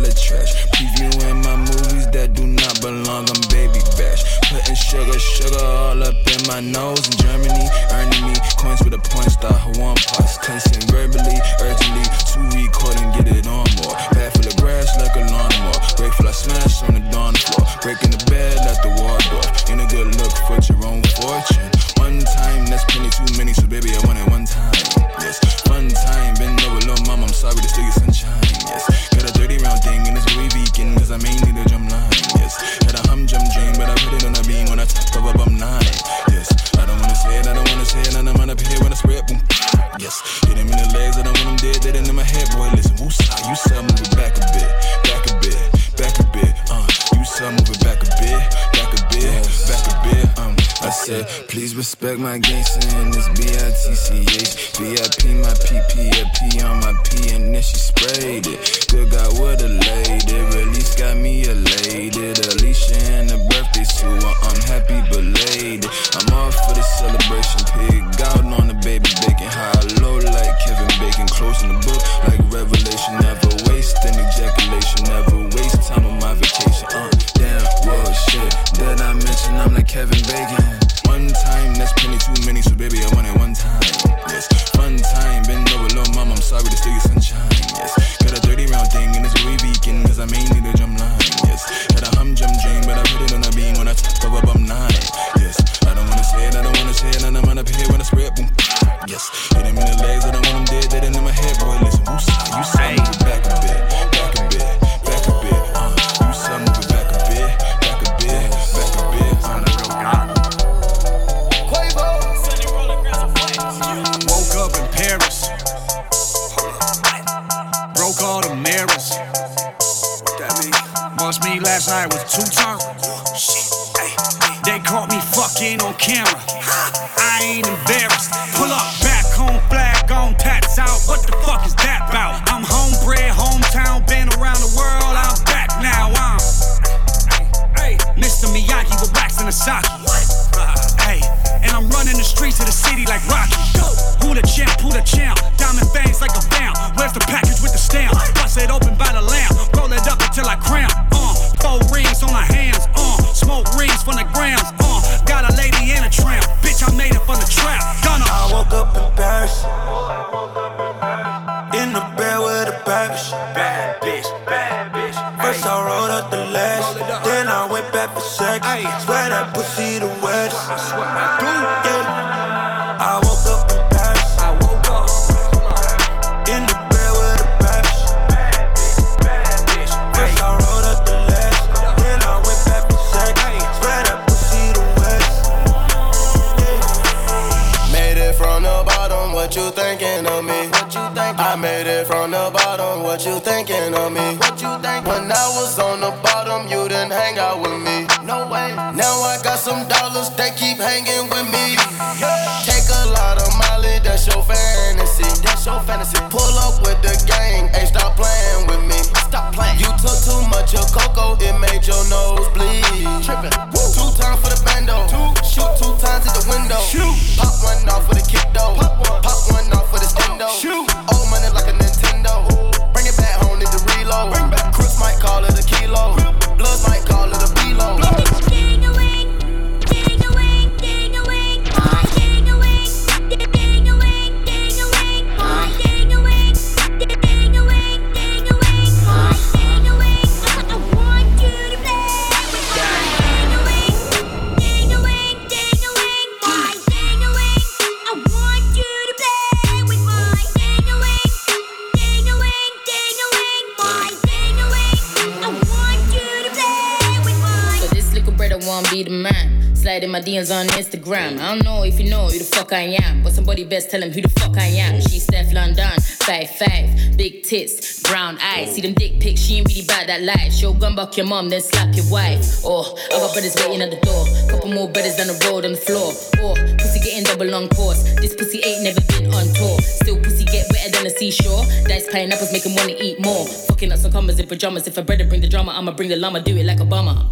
hella trash. Previewing my movies that do not belong, I'm baby bash. Putting sugar, sugar all up in my nose in Germany. Earning me coins with a point star, one pass. Cleansing verbally, urgently. Two and get it on more. Bad for the grass like a lawnmower. Grateful I smash on the dawn floor. Breaking the bed at the wall door. In a good look for my gangsta and this B-I-T-C-H VIP, my PP, a P on my P and then she sprayed it. Good God, what a lady, release got me elated. Alicia and the birthday suit, I'm happy belated. I'm all for the celebration, pig out on the baby bacon. High low like Kevin Bacon, closing the book like Revelation. Never waste an ejaculation, never waste time on my vacation. Uh, damn, well shit, did I mention I'm like Kevin Bacon? One time, that's plenty too many, so baby, I want it one time. Yes, fun time, been over, little mom, I'm sorry to steal your sunshine. Yes, got a 30 round thing, and it's way vegan, cause I mainly the drum line. Yes, had a hum jump dream, but I put it on a beam when I fuck up, I'm nine. Yes, I don't wanna say it, I don't wanna say it, and I'm on up here when I spread boom. Yes, singing DMs on Instagram. I don't know if you know who the fuck I am, but somebody best tell him who the fuck I am. She's Steph London, five five, big tits, brown eyes. See them dick pics, she ain't really bad that life. She'll gun back your mom, then slap your wife. Oh, got brothers waiting at the door, couple more brothers down the road on the floor. Oh, pussy getting double on course. This pussy ain't never been on tour. Still pussy get wetter than the seashore. Dice pineapples make him wanna eat more. Fucking up some commas in pajamas. If a brother bring the drama, I'ma bring the llama. Do it like Obama.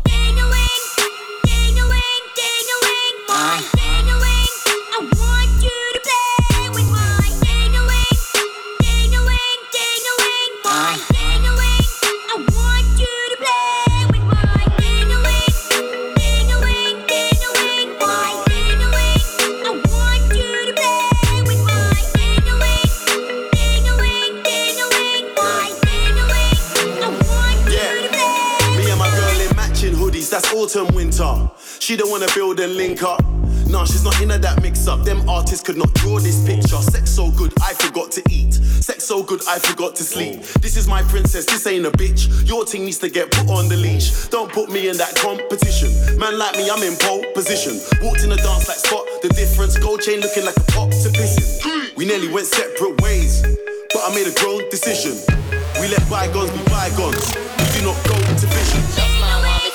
That's autumn, winter. She don't wanna build and link up. Nah, she's not into that mix up. Them artists could not draw this picture. Sex so good, I forgot to eat. Sex so good, I forgot to sleep. This is my princess, this ain't a bitch. Your team needs to get put on the leash. Don't put me in that competition. Man like me, I'm in pole position. Walked in the dance like spot the difference. Gold chain looking like a pop to pissing. We nearly went separate ways, but I made a grown decision. We let bygones be bygones. We do not go into to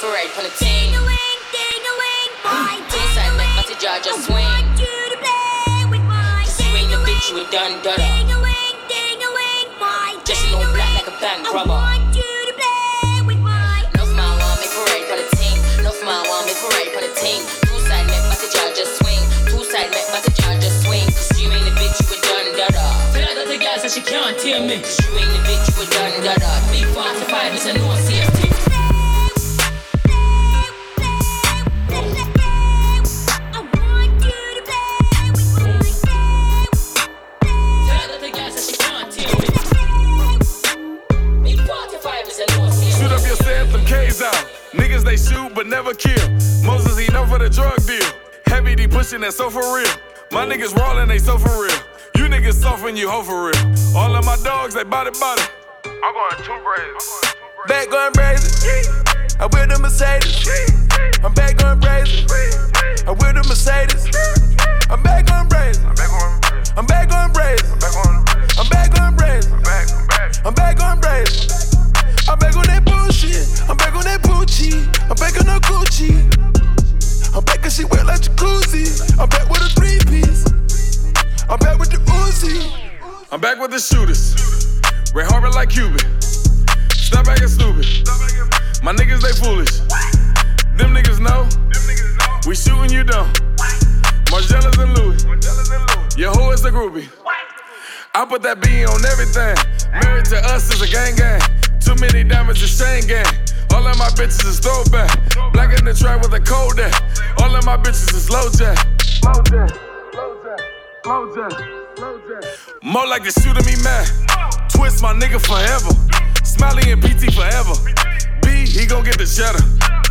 vision. Love my one, make a ride on the team. Ding-a-wing, ding-a-wing, my Inside, make my jaw just swing. I want you to play with my Cause you ain't a bitch, you a done dada. Ding-a-wing, ding-a-wing, my Just in all black like a bank I robber. want you to play with my Love my one, make a ride on the team. Love my one, make a ride on the team. Two side, make my jaw just swing. Two side, make my jaw just swing. Cause you ain't a bitch, you a done dada. Tell her that the girl says she can't hear me. Cause you ain't a bitch, you a done dada. B45 is a no safety. But never kill. Moses he know for the drug deal. Heavy D pushing that so for real. My niggas rollin' they so for real. You niggas soft when you hoe for real. All of my dogs they body body. I'm going two braids. Back going brazen. I with the Mercedes. I'm back going brazen. I with the Mercedes. I'm back going brazen. I'm back going brazen. I'm back going brazen. I'm back going brazen. I'm back on that bullshit. I'm back on that Gucci. I'm back with a three piece. I'm back with the Uzi. I'm back with the shooters. Red Harbor like Cuban. Stop acting stupid. My niggas they foolish. Them niggas know. We shooting you down. Margielas and Louis. Your who is the groupie? I put that B on everything. Married to us is a gang gang. Too many diamonds is chain gang. All of my bitches is throwback. Black in the trap with a cold day. All of my bitches is low jack. More like the shooter me man. Twist my nigga forever. Smiley and PT forever. B, he gon' get the cheddar.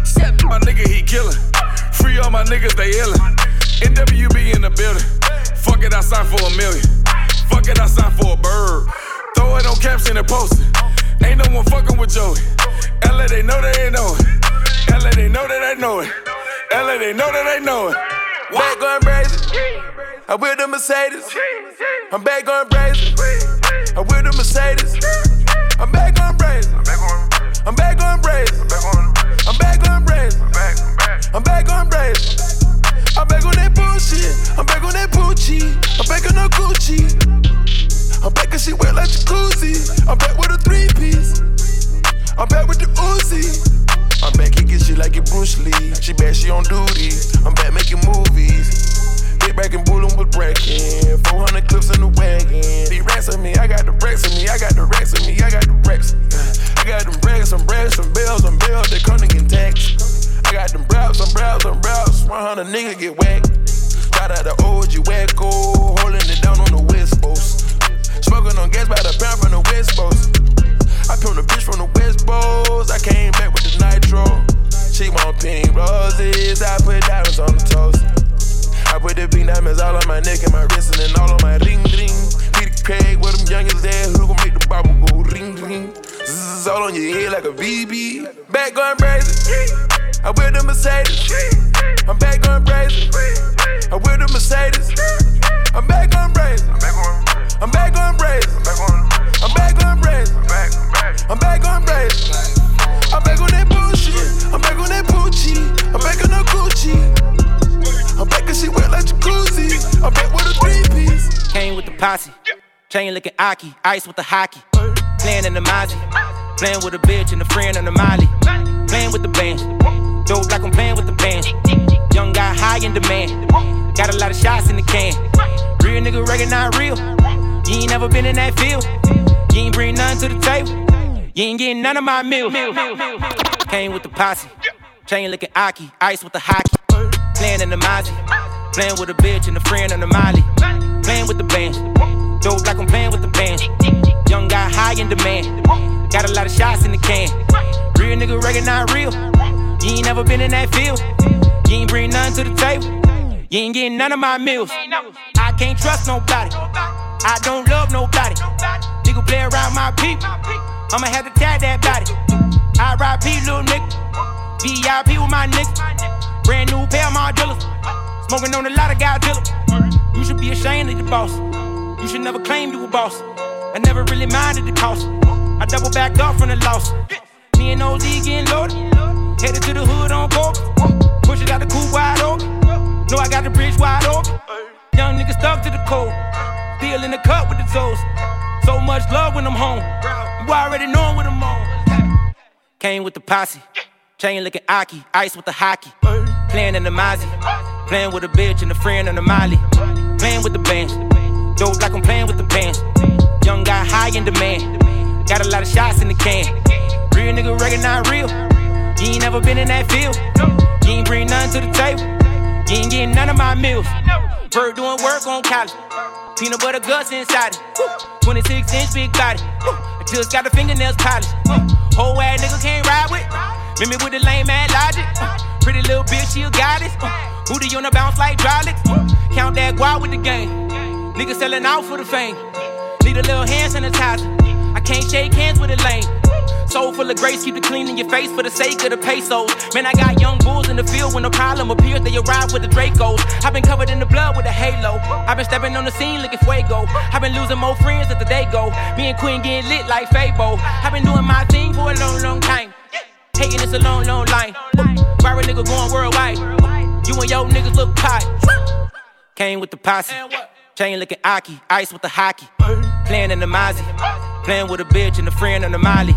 Shit, my nigga, he killin'. Free all my niggas, they illin'. NWB in the building. Fuck it, I signed for a million. Fuck it, I signed for a bird. Throw it on caption and post it. Ain't no one fucking with Joey. LA, they know they ain't know it. LA, they know that they know it. LA, they know that they know it. Back going brazen. I with the Mercedes. I'm back going brazen. I with the Mercedes. I'm back going brazen. I'm back going brazen. I'm back going brazen. I'm back going brazen. I'm back on that bullshit. I'm back on that Gucci. I'm back on no Gucci. I'm back and she wet like jacuzzi. I'm back with a three piece. I'm back with the Uzi. I'm back kicking shit like it Bruce Lee. She back, she on duty. I'm back making movies. Get back and bullin' with Bracken. 400 clips in the wagon. The racks on me, I got the racks on me. I got the racks on me. I got the racks. I got them racks, some racks, some bells, some bells. They come to get taxed. I got them brows, some brows, some brows. 100 nigga get whacked. Roses. I put diamonds on the toast. I put the pink diamonds all on my neck and my wrist and then all on my ring ring. Peter Craig with them youngest there who gon' make the Bible go ring ring. This is all on your head like a BB. Back going brazen. I with the Mercedes. I'm back on brazen. I wear the Mercedes. I'm back on brazen. I'm back on brazen. I'm back on brazen. I'm back on brazen. I'm posse. Chain looking Aki. Ice with the hockey. Playing in the Mozzie. Playing with a bitch and a friend on the Molly. Playing with the band. Dope like I'm playing with the band. Young guy high in demand. Got a lot of shots in the can. Real nigga recognize real. You ain't never been in that field. You ain't bring nothing to the table. You ain't getting none of my meals. Came with the posse. Chain looking Aki. Ice with the hockey. Playing in the Mozzie. Playing with a bitch and a friend on the Molly. Playing with the band. Dope like I'm playing with the band. Young guy high in demand. Got a lot of shots in the can. Real nigga recognize real. You ain't never been in that field. You ain't bring nothing to the table. You ain't getting none of my meals. I can't trust nobody. I don't love nobody. Nigga play around my people. I'ma have to tag that body. I ride P, little nigga. VIP with my nigga. Brand new pair of Margielas. Smoking on a lot of Godzilla. You should be ashamed of the boss. You should never claim you a boss. I never really minded the cost. I double backed off from the loss. Me and OD getting loaded. Headed to the hood on coke. Push it out the coupe wide open. Know I got the bridge wide open. Young nigga stuck to the code. Still in the cut with the toes. So much love when I'm home. You already know what I'm on. Came with the posse. Chain looking Aki. Ice with the hockey. Playing in the Mozzie. Playing with a bitch and a friend on the Molly. Playing with the band. Dope like I'm playing with the band. Young guy high in demand. Got a lot of shots in the can. Real nigga recognize real. You ain't never been in that field. You ain't bring nothing to the table. You ain't getting none of my meals. Bird doing work on college. Peanut butter guts inside it. 26 inch big body. I just got the fingernails polished. Whole ass nigga can't ride with. Mimi with the lame man logic. Pretty little bitch, she a goddess. Booty on the bounce like hydraulics. Count that guap with the game. Nigga selling out for the fame. Need a little hand sanitizer. I can't shake hands with a lame. Soul full of grace, keep it clean in your face for the sake of the pesos. Man, I got young bulls in the field when a problem appears, they arrive with the Dracos. I've been covered in the blood with a halo. I've been stepping on the scene looking fuego. I've been losing more friends as the day go. Me and Queen getting lit like Fabo. I've been doing my thing for a long, long time. Hating is a long, long line. Viral nigga going worldwide. You and your niggas look tight. Came with the posse. Chain looking Aki. Ice with the hockey. Playing in the Mozzie. Playing with a bitch and a friend on the Molly.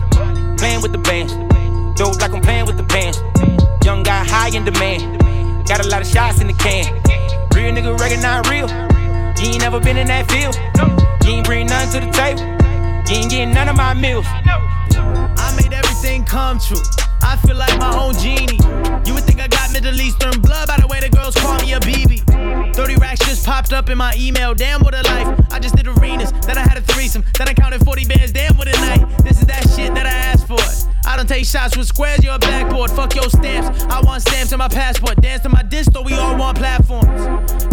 Playing with the band. Dope like I'm playing with the band. Young guy high in demand. Got a lot of shots in the can. Real nigga recognize real. You ain't never been in that field. You ain't bring nothing to the table. You ain't getting none of my meals. I made everything come true. I feel like my own genie. You would think I got Middle Eastern blood by the way the girls call me a BB. 30 racks just popped up in my email. Damn, what a life. I just did arenas. Then I had a threesome. Then I counted 40 bands. Damn, what a night. This is that shit that I asked for. I don't take shots with squares, you're a backboard. Fuck your stamps. I want stamps in my passport. Dance to my disto, we all want platforms.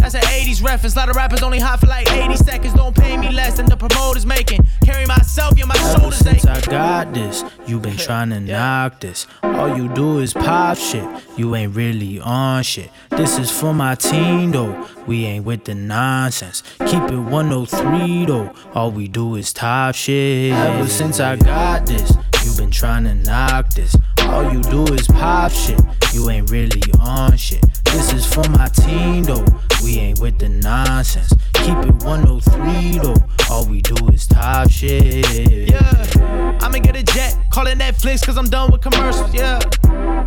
That's an 80s reference. A lot of rappers only hot for like 80 seconds. Don't pay me less than the promoters making. Carry myself, yeah, my Ever shoulders since I got this, you been trying to knock this. All you do is pop shit. You ain't really on shit. This is for my team though. We ain't with the nonsense. Keep it 103 though. All we do is top shit. Ever since I got this, you been trying to knock this. All you do is pop shit. You ain't really on shit. This is for my team though. We ain't with the nonsense. Keep it 103 though. All we do is top shit. Yeah, I'ma get a jet, call it Netflix, cause I'm done with commercials, yeah.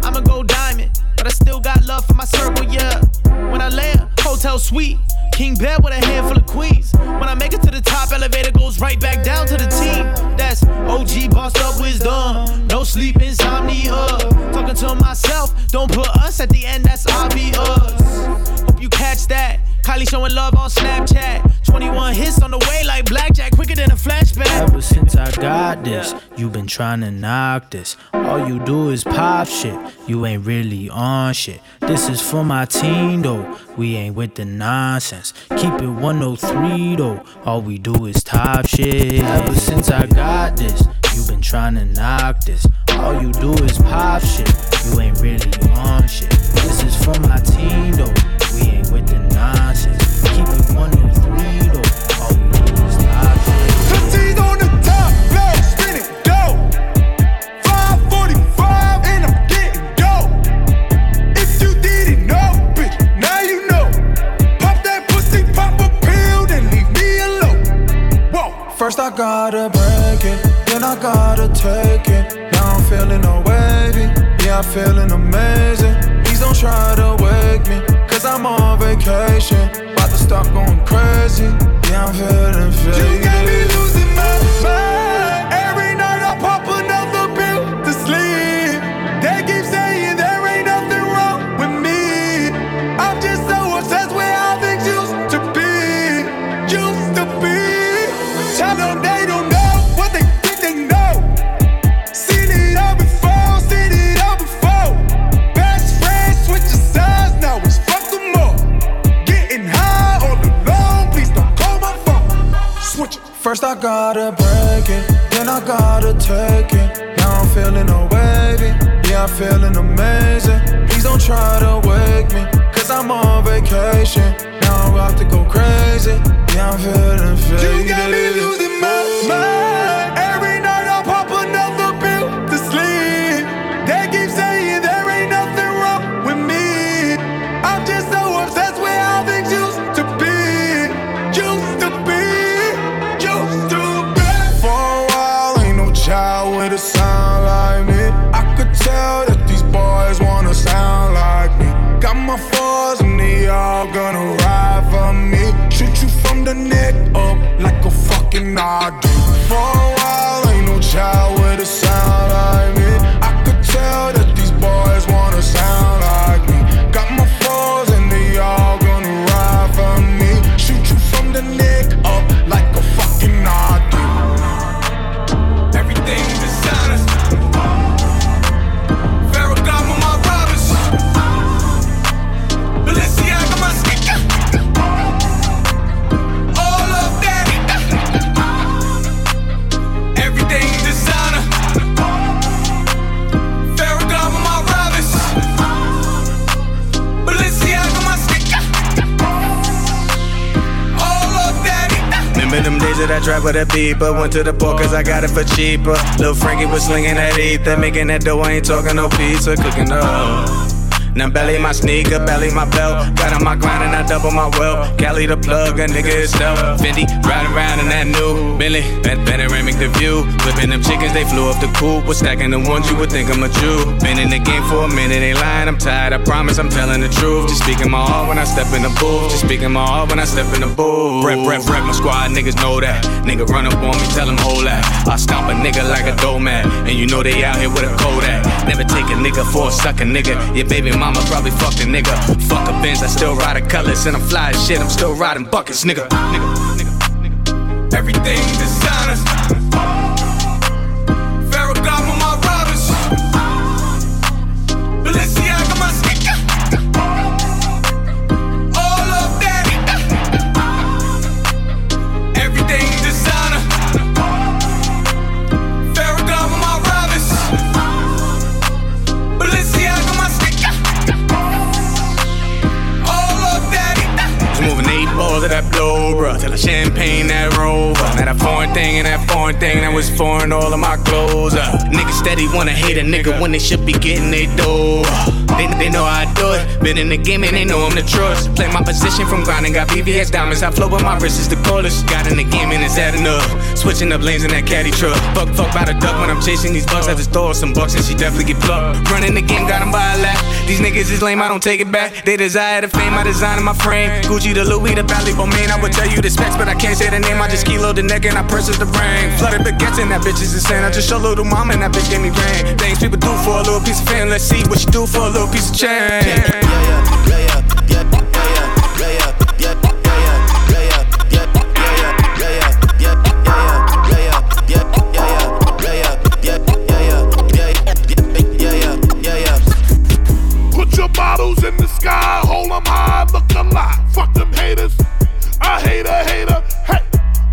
I'ma go diamond, but I still got love for my circle, yeah. When I land, hotel suite, king bed with a handful of queens. When I make it to the top, elevator goes right back down to the team. That's OG bossed up wisdom, no sleep, insomnia. Talking to myself, don't put us at the end, that's obvious. Hope you catch that. Kylie showing love on Snapchat. 21 hits on the way like blackjack, quicker than a flashback. Ever since I got this, you been trying to knock this. All you do is pop shit. You ain't really on shit. This is for my team though. We ain't with the nonsense. Keep it 103 though. All we do is top shit. Ever since I got this, you been trying to knock this. All you do is pop shit. You ain't really on shit. This is for my team though. We ain't with the nonsense. Keep it one to three though. All we do is pop shit. T's on the top, blow, spinning dough. 545 and I'm getting dough. If you didn't know, bitch, now you know. Pop that pussy, pop a pill, then leave me alone. Whoa. First I gotta break it, then I gotta take it. Now I'm feeling no wavy, yeah, I'm feeling amazing. Please don't try to wake me, cause I'm on vacation. About to start going crazy, yeah, I'm feeling faded. You got me losing my mind. Days that tried with a beeper. Went to the port cause I got it for cheaper. Lil Frankie was slinging that ether Making that dough, I ain't talking no pizza Cooking up now belly my sneaker, belly my belt. Got on my grind and I double my wealth. Cali the plug, a nigga itself. Fendi riding around in that new Bentley. Ben- Panoramic the view. Flipping them chickens, they flew up the coop. Was stacking the ones you would think I'm a Jew. Been in the game for a minute, ain't lying. I'm tired. I promise I'm telling the truth. Just speaking my heart when I step in the booth. Just speaking my heart when I step in the booth. Rep, rep, rep. My squad niggas know that. Nigga run up on me, tell them hold that. I stomp a nigga like a doormat. And you know they out here with a Kodak. Never take a nigga for a sucker nigga. Your baby mama probably fucked a nigga. Fuck a Benz, I still ride a colors. And I'm fly as shit, I'm still riding buckets, nigga. nigga, nigga, nigga. Everything designer. I champagne that rover. Now that foreign thing and that foreign thing that was foreign, all of my clothes up. Niggas steady wanna hate a nigga when they should be getting they dough. They, they know I do it. Been in the game and they know I'm the trust. Play my position from grinding, got VVS diamonds. I flow, but my wrist is the coldest. Got in the game and it's adding up. Switching up lanes in that caddy truck. Fuck, fuck by the duck when I'm chasing these bucks. I just throw some bucks and she definitely get plucked. Running the game, got 'em by a lap. These niggas is lame, I don't take it back. They desire the fame, I design in my frame. Gucci, the Louis, the Bally man. I would tell you the specs, but I can't say the name. I just kilo the neck and I purchase the ring. Flooded baguettes and that bitch is insane. I just show little mama and that bitch gave me rain. Things people do for a little piece of fame. Let's see what you do for a little little piece of in the sky, high, look. Fuck them haters. I hate a hater. Hey,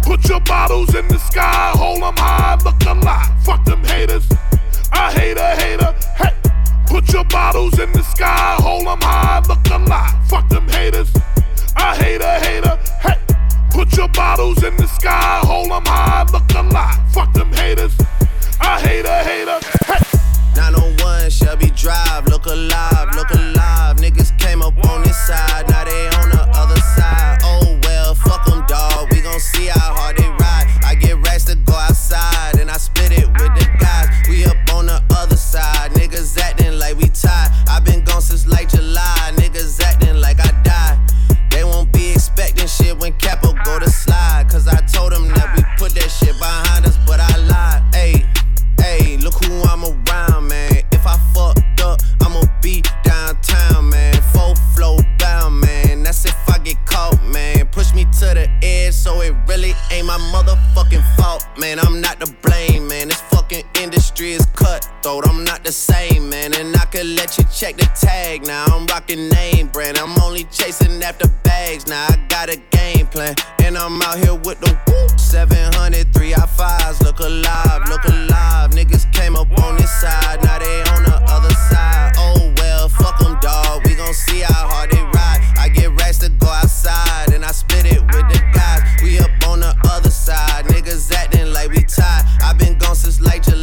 put your bottles in the sky, hold them high, look alive. Fuck them haters. I hate a hater. Put your bottles in the sky, hold them high, look alive. Fuck them haters. I hate a hater. Hey, put your bottles in the sky, hold them high, look alive. Fuck them haters. I hate a hater. Hey. 901 Shelby Drive, look alive, look alive. Niggas came up on this side. is cutthroat. I'm not the same, man. And I could let you check the tag. Now I'm rocking name brand. I'm only chasing after bags. Now I got a game plan. And I'm out here with the whoop. Seven hundred three I 5s. Look alive, look alive. Niggas came up on this side. Now they on the other side. Oh well, fuck them, dawg. We gon' see how hard they ride. I get racks to go outside. And I split it with the guys. We up on the other side. Niggas acting like we tied. i been gone since late July.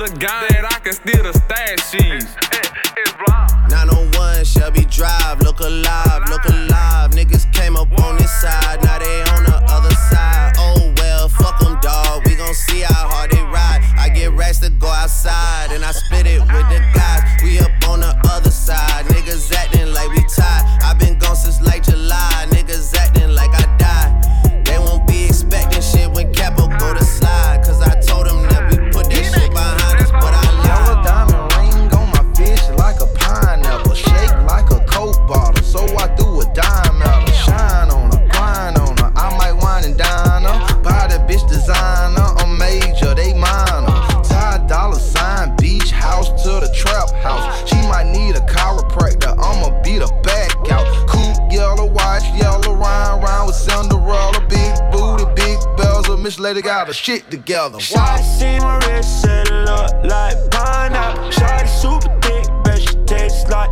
the gun that I can steal the stashes. 901 Shelby Drive, look alive. shit together. Shawty see my wrist and look like pineapple. Shawty super thick, but she tastes like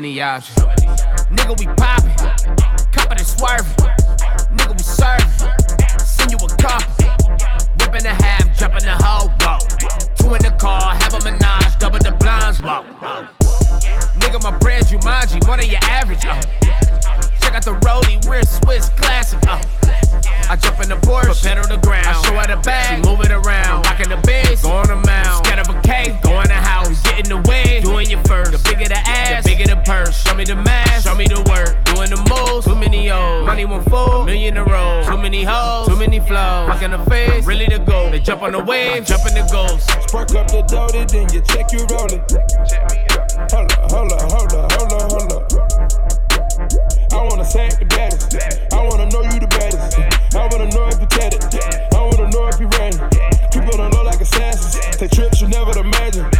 many options. Nigga, we poppin'. Copper and swerving. me the math, show me the work. Doing the most, too many O's. Money won't fold, million in a row. Too many hoes, too many flows. Fucking the face, really the goal. They jump on the wave, jump in the ghost. Spark up the dough, then you check your rolling. Hold up, hold up, hold up, hold up, hold up. I wanna sack the baddest. I wanna know you the baddest. I wanna know if you got it. I wanna know if you ready. People don't know like assassins. Take trips you never imagined.